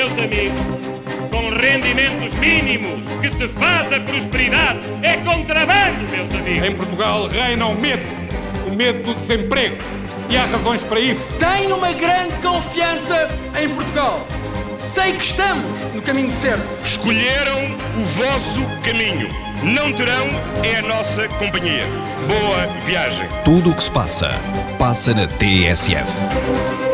Meus amigos, com rendimentos mínimos que se faz a prosperidade é contrabando, meus amigos. Em Portugal reina o medo, o medo do desemprego. E há razões para isso. Tenho uma grande confiança em Portugal. Sei que estamos no caminho certo. Escolheram o vosso caminho. Não terão é a nossa companhia. Boa viagem. Tudo o que se passa, passa na TSF.